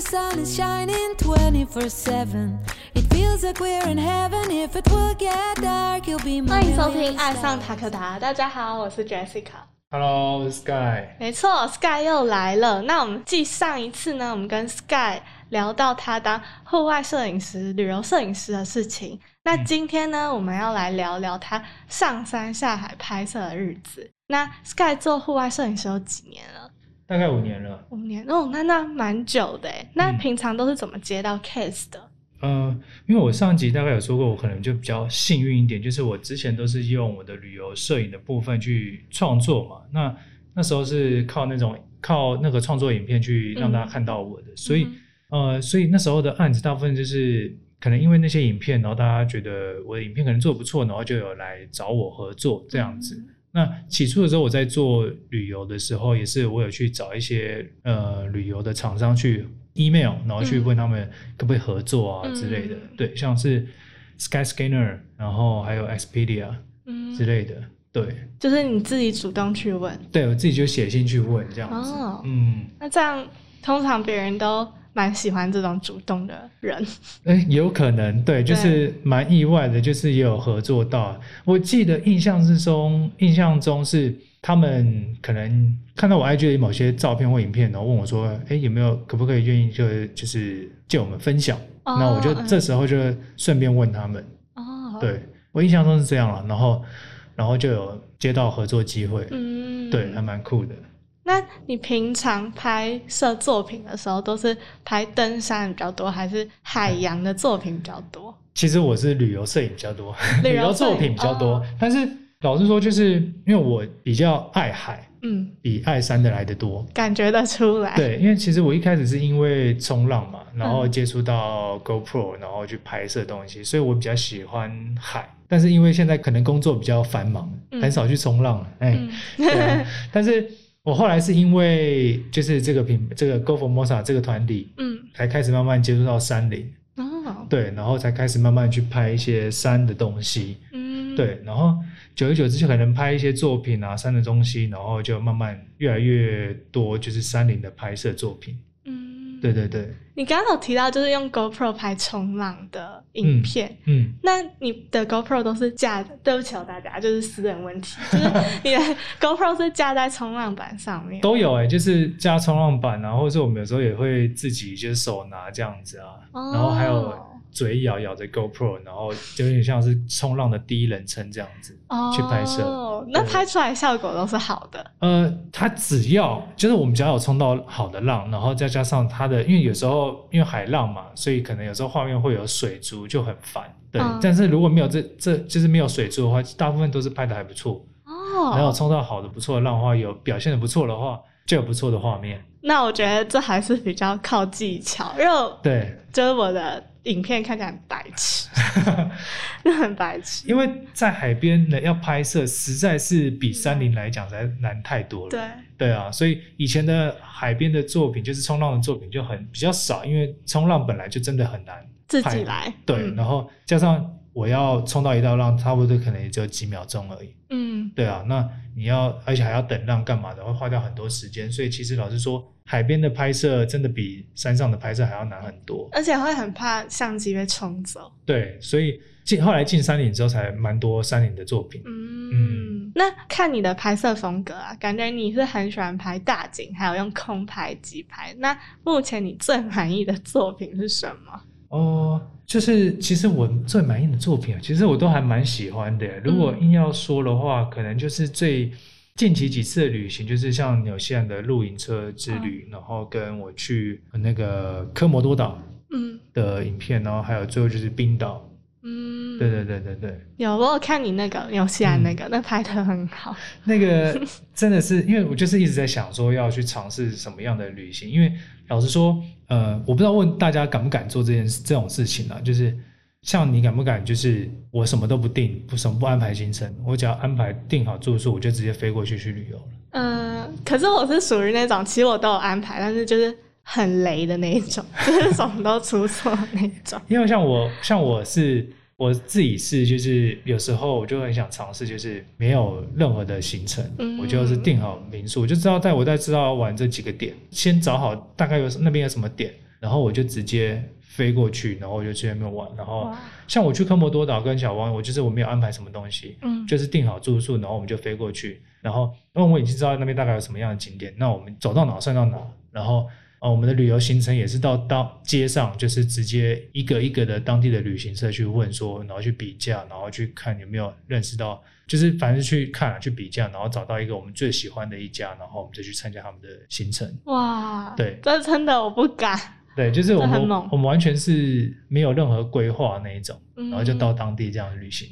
the sun is shining 24 7. It feels like we're in heaven. If it will get dark, you'll be my 欢迎收听《爱上塔克达》，大家好，我是 Jessica。Hello, 我是 Sky。没错，Sky 又来了。那我们继上一次呢，我们跟 Sky 聊到他当户外摄影师、旅游摄影师的事情。那今天呢，我们要来聊聊他上山下海拍摄的日子。那 Sky 做户外摄影师有几年了？大概五年了。五年哦，那那蛮久的诶。那嗯平常都是怎么接到 case 的？呃，因为我上集大概有说过，我可能就比较幸运一点，就是我之前都是用我的旅游摄影的部分去创作嘛。那那时候是靠那种靠那个创作影片去让大家看到我的，所以、呃，所以那时候的案子大部分就是可能因为那些影片，然后大家觉得我的影片可能做得不错，然后就有来找我合作这样子。那起初的时候，我在做旅游的时候，也是我有去找一些呃旅游的厂商去 email，然后去问他们可不可以合作啊嗯之类的。嗯对，像是 Skyscanner，然后还有 Expedia 嗯之类的。对，就是你自己主动去问对我自己就写信去问这样子。哦。嗯，那这样通常别人都蛮喜欢这种主动的人。哎，有可能，对，就是蛮意外的，就是也有合作到。我记得印象之中，印象中是他们可能看到我 IG 的某些照片或影片，然后问我说：“哎，有没有可不可以愿意就就是借我们分享？”哦那我就嗯这时候就顺便问他们，哦，，对我印象中是这样了，然后然后就有接到合作机会，嗯，对，还蛮酷的。那你平常拍摄作品的时候，都是拍登山比较多，还是海洋的作品比较多？其实我是旅游摄影比较多，旅 旅游作品比较多，哦但是老实说，就是因为我比较爱海，嗯，比爱山的来的多。感觉得出来。，对，因为其实我一开始是因为冲浪嘛，然后嗯接触到 GoPro，然后去拍摄东西，所以我比较喜欢海。但是因为现在可能工作比较繁忙，嗯很少去冲浪了，哎、嗯，对啊。但是我后来是因为就是这个品这个 Go Formosa 这个团体，嗯，才开始慢慢接触到山林，哦，对，然后才开始慢慢去拍一些山的东西。嗯，，对，然后久而久之就可能拍一些作品啊，山的东西，然后就慢慢越来越多，就是山林的拍摄作品。嗯，对对对，你刚刚有提到就是用 GoPro 拍冲浪的影片，嗯，那你的 GoPro 都是架，对不起哦大家，就是私人问题，就是你的 GoPro 是架在冲浪板上面，都有哎、就是架冲浪板啊，或者是我们有时候也会自己就是手拿这样子啊，哦然后还有嘴咬咬着 GoPro，然后就有点像是冲浪的第一人称这样子。哦去拍摄那拍出来效果都是好的。呃，它只要就是我们只要有冲到好的浪，然后再加上它的，因为有时候因为海浪嘛，所以可能有时候画面会有水珠，就很烦。对，嗯但是如果没有这这就是没有水珠的话，大部分都是拍的还不错。哦，然后冲到好的不错的浪花，有表现的不错的话，就有不错的画面。那我觉得这还是比较靠技巧，因为我对，就是我的影片看起来很白痴，那很白痴。因为在海边呢要拍摄，实在是比山林来讲实在难太多了。对，对啊，所以以前的海边的作品，就是冲浪的作品就很比较少，因为冲浪本来就真的很难自己来。对，嗯然后加上我要冲到一道浪，差不多可能也只有几秒钟而已。嗯对啊，那你要而且还要等浪干嘛的，会花掉很多时间。所以其实老实说，海边的拍摄真的比山上的拍摄还要难很多。而且会很怕相机被冲走。对，所以进后来进山林之后，才蛮多山林的作品。嗯，那看你的拍摄风格啊，感觉你是很喜欢拍大景，还有用空拍机拍。那目前你最满意的作品是什么？哦，就是其实我最满意的作品啊，其实我都还蛮喜欢的。如果硬要说的话，可能就是最近期几次的旅行，就是像纽西兰的露营车之旅，然后跟我去那个科摩多岛嗯的影片，然后还有最后就是冰岛。嗯，对对对对对，有我有看你那个纽西兰那个，那拍的很好。那个 真的是因为我就是一直在想说要去尝试什么样的旅行，因为老实说，呃，我不知道问大家敢不敢做这件事这种事情啊，就是像你敢不敢，就是我什么都不定，不什么不安排行程，我只要安排定好住宿，我就直接飞过去去旅游了。嗯，可是我是属于那种，其实我都有安排，但是就是很雷的那一种，就是什么都出错的那一种。因为像我，像我是我自己是，就是有时候我就很想尝试，就是没有任何的行程，嗯我就是订好民宿，我就知道在我在知道要玩这几个点，先找好大概有那边有什么点，然后我就直接飞过去，然后我就去那边玩。然后，像我去科摩多岛跟小湾，我就是我没有安排什么东西，嗯，就是订好住宿，然后我们就飞过去，然后因为我已经知道那边大概有什么样的景点，那我们走到哪算到哪，然后呃我们的旅游行程也是到到街上，就是直接一个一个的当地的旅行社去问说，然后去比价，然后去看有没有认识到，就是反正去看啊去比价，然后找到一个我们最喜欢的一家，然后我们就去参加他们的行程。哇，对这真的我不敢，对，就是我们我们完全是没有任何规划那一种，嗯然后就到当地这样旅行，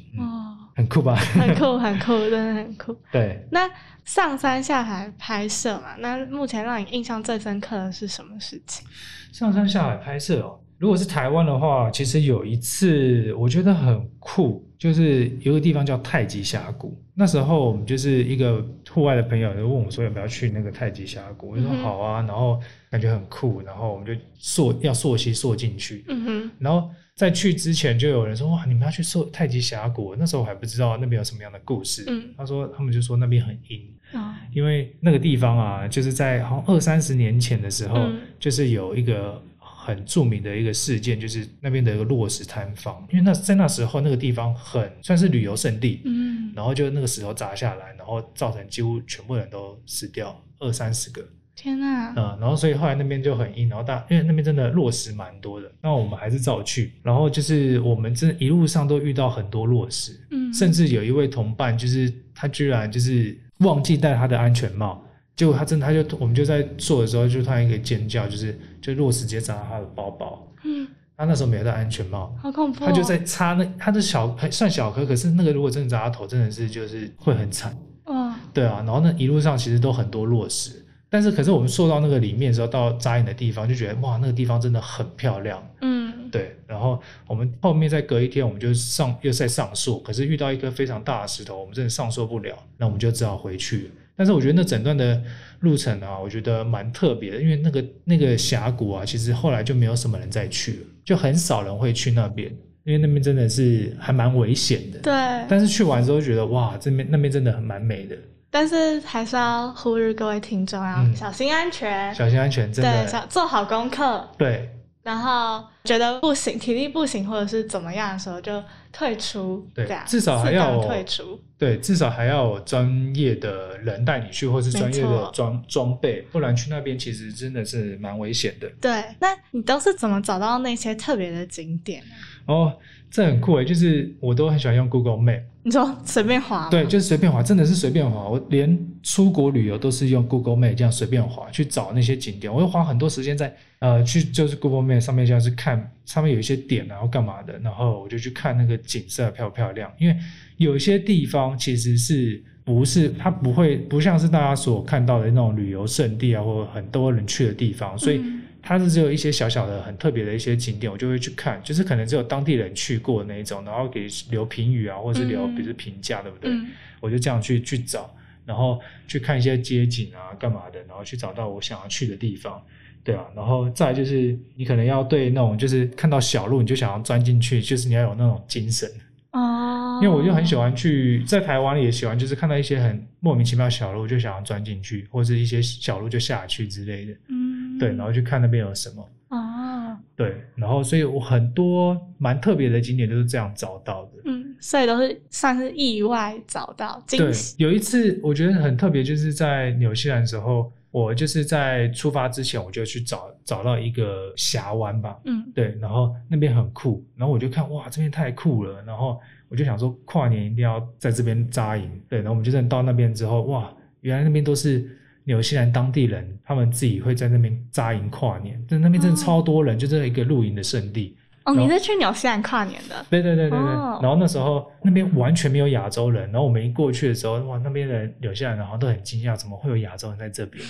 很酷吧？很酷，很酷，真的很酷。对。那上山下海拍摄嘛，那目前让你印象最深刻的是什么事情？上山下海拍摄哦。如果是台湾的话，其实有一次我觉得很酷，就是有个地方叫太极峡谷。那时候我们就是一个户外的朋友就问我说要不要去那个太极峡谷，我就说好啊，然后感觉很酷，然后我们就溯要溯溪溯进去。嗯哼，然后在去之前就有人说哇，你们要去溯太极峡谷，那时候我还不知道那边有什么样的故事。嗯他说他们就说那边很阴，哦，因为那个地方啊，就是在好像二三十年前的时候，嗯就是有一个很著名的一个事件，就是那边的一个落石坍方。因为那在那时候那个地方很算是旅游胜地，嗯，然后就那个石头砸下来，然后造成几乎全部人都死掉，二三十个。天哪，嗯，然后所以后来那边就很硬，然后大因为那边真的落石蛮多的，那我们还是照去。然后就是我们真的一路上都遇到很多落石，嗯，甚至有一位同伴，就是他居然就是忘记戴他的安全帽，结果他真的他就我们就在做的时候，就突然一个尖叫，就是就落石直接砸到他的包包，嗯，他那时候没有戴安全帽。好恐怖哦，他就在擦那，他的小还算小颗，可是那个如果真的砸到头，真的是就是会很惨。哇，对啊，然后那一路上其实都很多落石，但是可是我们坐到那个里面的时候，到扎营的地方就觉得哇，那个地方真的很漂亮。嗯，对，然后我们后面再隔一天，我们就上又在上溯，可是遇到一颗非常大的石头，我们真的上溯不了，那我们就只好回去。但是我觉得那整段的路程啊，我觉得蛮特别的，因为那个那个峡谷啊，其实后来就没有什么人再去了，就很少人会去那边，因为那边真的是还蛮危险的。对，但是去完之后觉得哇，这边那边真的很蛮美的，但是还是要呼吁各位听众啊嗯小心安全，小心安全，真对，的小做好功课，对然后觉得不行，体力不行或者是怎么样的时候就退出，对这样至少还适当要退出。对，至少还要有专业的人带你去，或是专业的装装备，不然去那边其实真的是蛮危险的。对，那你都是怎么找到那些特别的景点呢？哦，这很酷诶，就是我都很喜欢用 Google Map，你说随便滑吗？对，就是随便滑，真的是随便滑。我连出国旅游都是用 Google Map 这样随便滑去找那些景点，我会花很多时间在呃去就是 Google Map 上面像是看上面有一些点然后干嘛的，然后我就去看那个景色漂不漂亮，因为有一些地方其实是。不是，它不会不像是大家所看到的那种旅游胜地啊，或者很多人去的地方，所以嗯它是只有一些小小的、很特别的一些景点，我就会去看，就是可能只有当地人去过那一种，然后给留评语啊，或者是留嗯比如评价，对不对？嗯。我就这样去去找，然后去看一些街景啊，干嘛的，然后去找到我想要去的地方，对啊，然后再来就是你可能要对那种就是看到小路你就想要钻进去，就是你要有那种精神，哦，因为我就很喜欢去在台湾也喜欢，就是看到一些很莫名其妙的小路就想要钻进去，或是一些小路就下去之类的，嗯，对，然后去看那边有什么。哦，对，然后所以我很多蛮特别的景点都是这样找到的。嗯，所以都是算是意外找到对惊喜，，有一次我觉得很特别，就是在纽西兰的时候，我就是在出发之前我就去找找到一个峡湾吧，嗯。对，然后那边很酷，然后我就看哇这边太酷了，然后我就想说跨年一定要在这边扎营，对，然后我们就真的到那边之后，哇，原来那边都是纽西兰当地人，他们自己会在那边扎营跨年，但那边真的哦超多人，就真的一个露营的圣地。哦，你在去纽西兰跨年的，对对对对对。哦然后那时候那边完全没有亚洲人，然后我们一过去的时候，哇，那边的人纽西兰人好像都很惊讶，怎么会有亚洲人在这边？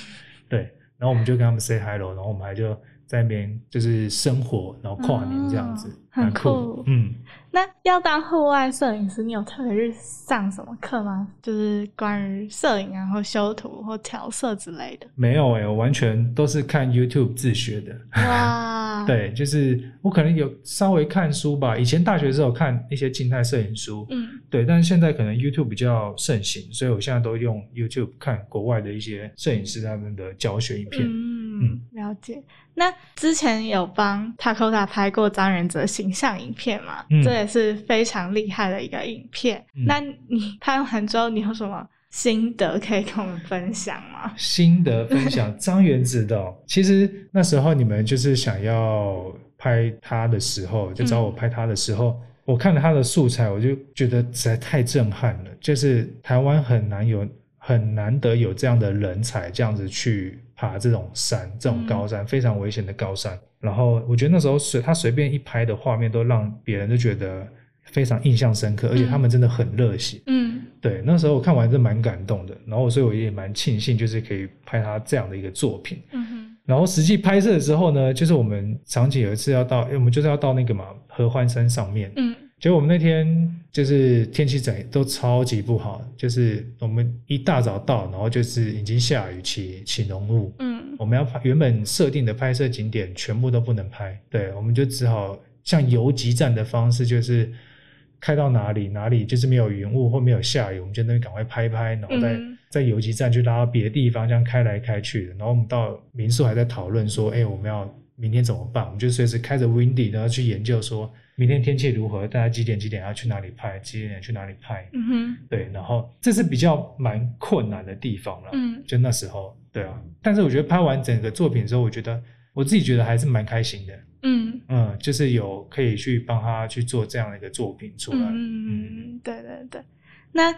对，然后我们就跟他们 say hello，然后我们还就在那边就是生活，然后跨年这样子，哦很酷酷嗯，那要当户外摄影师，你有特别去上什么课吗？就是关于摄影然后修图或调色之类的。没有诶、我完全都是看 YouTube 自学的。哇，，对，就是我可能有稍微看书吧，以前大学的时候看一些静态摄影书，嗯对，但是现在可能 YouTube 比较盛行，所以我现在都用 YouTube 看国外的一些摄影师他们的教学影片。嗯，嗯，了解。那之前有帮 Takota 拍过张仁泽形象影片嘛？嗯这也是非常厉害的一个影片。嗯那你拍完之后，你有什么心得可以跟我们分享吗？心得分享，张元子的哦、其实那时候你们就是想要拍他的时候，就找我拍他的时候，我看了他的素材，我就觉得实在太震撼了。就是台湾很难有很难得有这样的人才，这样子去爬这种山，这种高山，非常危险的高山。然后我觉得那时候随他随便一拍的画面，都让别人都觉得非常印象深刻，而且他们真的很热血。嗯对，那时候我看完真蛮感动的，然后所以我也蛮庆幸，就是可以拍他这样的一个作品。嗯哼然后实际拍摄的时候呢，就是我们场景有一次要到，因为我们就是要到那个嘛合欢山上面，嗯结果我们那天就是天气整都超级不好，就是我们一大早到，然后就是已经下雨起起浓雾，嗯我们要拍原本设定的拍摄景点全部都不能拍，对，我们就只好像游击战的方式，就是开到哪里哪里就是没有云雾或没有下雨，我们就那边赶快拍一拍，然后再、嗯在游击战去拉到别的地方，这样开来开去的。然后我们到民宿还在讨论说，哎，我们要明天怎么办？我们就随时开着 Windy，然后去研究说明天天气如何，大家几点几点要去哪里拍，几点去哪里拍。嗯哼对，然后这是比较蛮困难的地方了。嗯就那时候，对啊。但是我觉得拍完整个作品之后，我觉得我自己觉得还是蛮开心的。嗯嗯，就是有可以去帮他去做这样的一个作品出来。嗯，对对对。那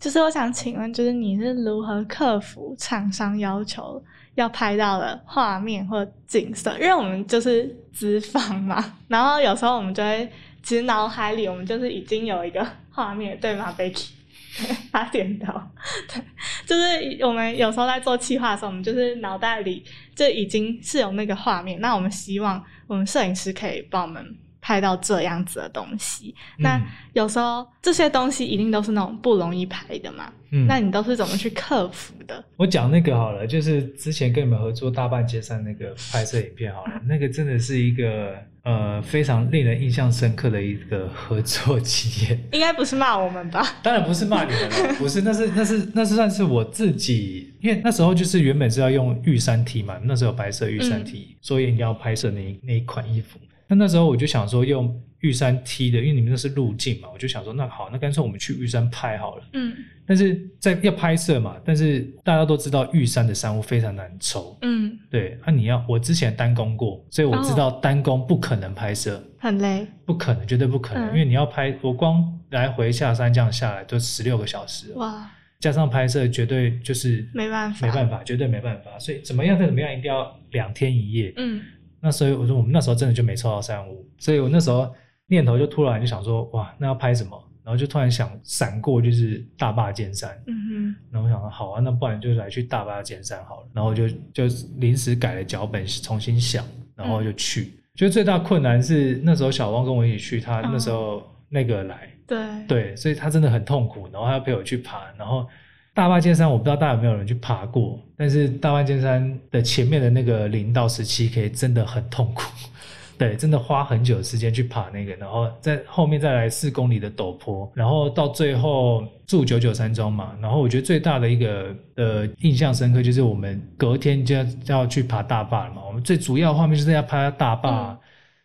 就是我想请问，就是你是如何克服厂商要求要拍到的画面或景色？因为我们就是资方嘛，然后有时候我们就会，其实脑海里我们就是已经有一个画面，对吗，Becky？他点头。对，就是我们有时候在做企划的时候，我们就是脑袋里就已经是有那个画面。那我们希望我们摄影师可以帮我们拍到这样子的东西。那嗯有时候这些东西一定都是那种不容易拍的嘛，嗯那你都是怎么去克服的？我讲那个好了，就是之前跟你们合作大半街山那个拍摄影片好了，那个真的是一个呃非常令人印象深刻的一个合作经验。应该不是骂我们吧？当然不是骂你们了，不是，那是那是那是算是我自己，因为那时候就是原本是要用玉山 T 嘛，那时候有白色玉山 T，、所以你要拍摄那一那一款衣服。那那时候我就想说用玉山梯的，因为你们那是路径嘛，我就想说那好，那干脆我们去玉山拍好了。嗯但是在要拍摄嘛，但是大家都知道玉山的山屋非常难抽，嗯，对，那、你要我之前单工过，所以我知道单工不可能拍摄。很累。不可能，绝对不可能，嗯因为你要拍，我光来回下山这样下来都十六个小时，哇，加上拍摄，绝对就是没办法没办法，绝对没办法。所以怎么样再怎么样，一定要两天一夜。嗯那所以我说，我们那时候真的就没抽到三五，所以我那时候念头就突然就想说，哇，那要拍什么？然后就突然想闪过就是大坝尖山，嗯然后我想说，好啊，那不然就来去大坝尖山好了。然后就就临时改了脚本，重新想，然后就去。就最大困难是那时候小汪跟我一起去，他那时候那个来，哼，对，对，所以他真的很痛苦，然后他要陪我去爬，然后大坝尖山我不知道大家有没有人去爬过，但是大坝尖山的前面的那个零到十七 K 真的很痛苦，对，真的花很久的时间去爬那个，然后在后面再来四公里的陡坡，然后到最后住九九山庄嘛，然后我觉得最大的一个呃印象深刻就是我们隔天就要要去爬大坝了嘛，我们最主要画面就是要拍大坝。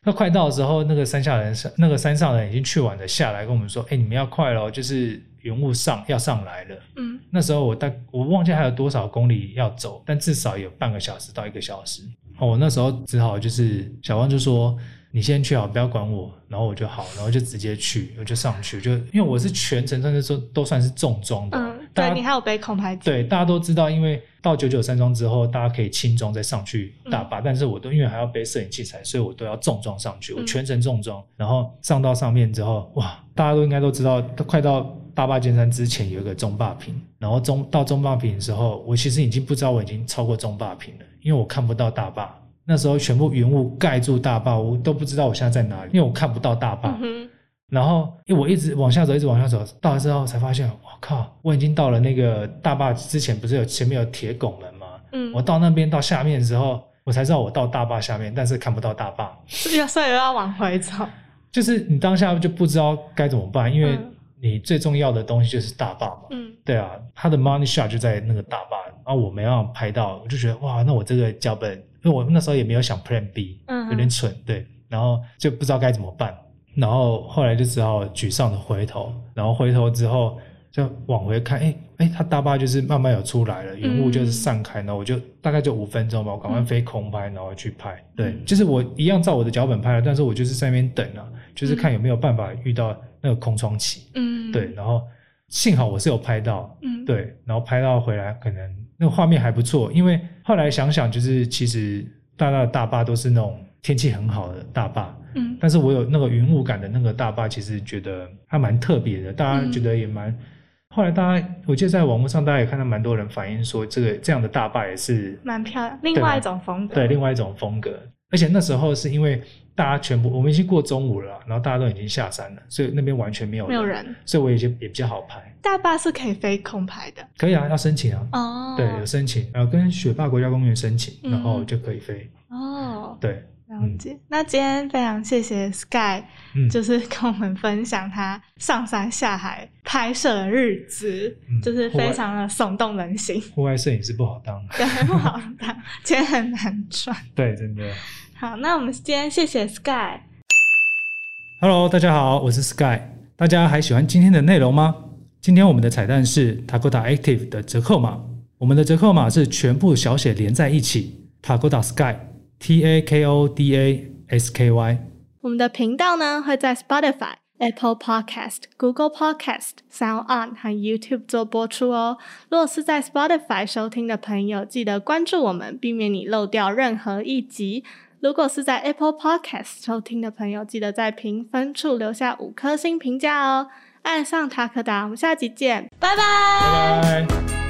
那快到的时候，那个山下人上那个山上人已经去晚了，下来跟我们说：“哎、你们要快了，就是云雾上要上来了。嗯”那时候我大我忘记还有多少公里要走，但至少有半个小时到一个小时。哦，我那时候只好就是小汪就说：“你先去好，不要管我。”然后我就好，然后就直接去，我就上去，就因为我是全程算是说都算是重装的，对你还有背空拍机，对，大家都知道，因为到九九山庄之后，大家可以轻装再上去大坝，但是我都因为还要背摄影器材，所以我都要重装上去，我嗯全程重装，然后上到上面之后，哇，大家都应该都知道，快到大坝尖山之前有一个中坝坪，然后中到中坝坪的时候，我其实已经不知道我已经超过中坝坪了，因为我看不到大坝。那时候全部云雾盖住大坝，我都不知道我现在在哪里，因为我看不到大坝。然后，因为我一直往下走，一直往下走，到了之后才发现，我靠，我已经到了那个大坝之前，不是有前面有铁拱门吗？嗯，我到那边到下面的时候，我才知道我到大坝下面，但是看不到大坝，所以所以又要往回走，就是你当下就不知道该怎么办，因为嗯。你最重要的东西就是大坝嘛。嗯。对啊，他的 money shot 就在那个大坝，然后我没办法拍到，我就觉得哇，那我这个脚本因为我那时候也没有想 Plan B，嗯有点蠢，对，然后就不知道该怎么办，然后后来就只好沮丧的回头，然后回头之后就往回看，哎哎，它大坝就是慢慢有出来了，云雾就是散开，然后我就大概就五分钟吧，我赶快飞空拍，然后去拍，对，就是我一样照我的脚本拍了，但是我就是在那边等啊，就是看有没有办法遇到那个空窗期，嗯，对，，然后幸好我是有拍到，嗯，，对，然后拍到回来，可能那个画面还不错，因为后来想想，就是其实大大的大坝都是那种天气很好的大坝，嗯但是我有那个云雾感的那个大坝，其实觉得还蛮特别的，大家嗯觉得也蛮。后来大家，我记得在网络上，大家也看到蛮多人反映说，这个这样的大坝也是蛮漂亮，另外一种风格，对另外一种风格。而且那时候是因为大家全部我们已经过中午了，然后大家都已经下山了，所以那边完全没有没有人，所以我也就也比较好拍。大坝是可以飞空拍的可以啊，要申请啊。哦，对，有申请，然后跟雪霸国家公园申请，嗯然后就可以飞。哦，对，了解。那今天非常谢谢 Sky，嗯，就是跟我们分享他上山下海拍摄的日子，嗯就是非常的耸动人心，户外摄影师不好当。对，不好当，钱很难赚。对，真的。好，那我们今天谢谢 Sky。Hello，大家好，我是 Sky。大家还喜欢今天的内容吗？今天我们的彩蛋是 Takoda Active 的折扣码，我们的折扣码是全部小写连在一起，Takoda Sky T A K O D A S K Y。我们的频道呢会在 Spotify、Apple Podcast、Google Podcast、Sound On 和 YouTube 做播出哦。若是在 Spotify 收听的朋友，记得关注我们，避免你漏掉任何一集。如果是在 Apple Podcast 收听的朋友，记得在评分处留下五颗星评价哦。爱上塔克达，我们下集见，拜拜拜拜。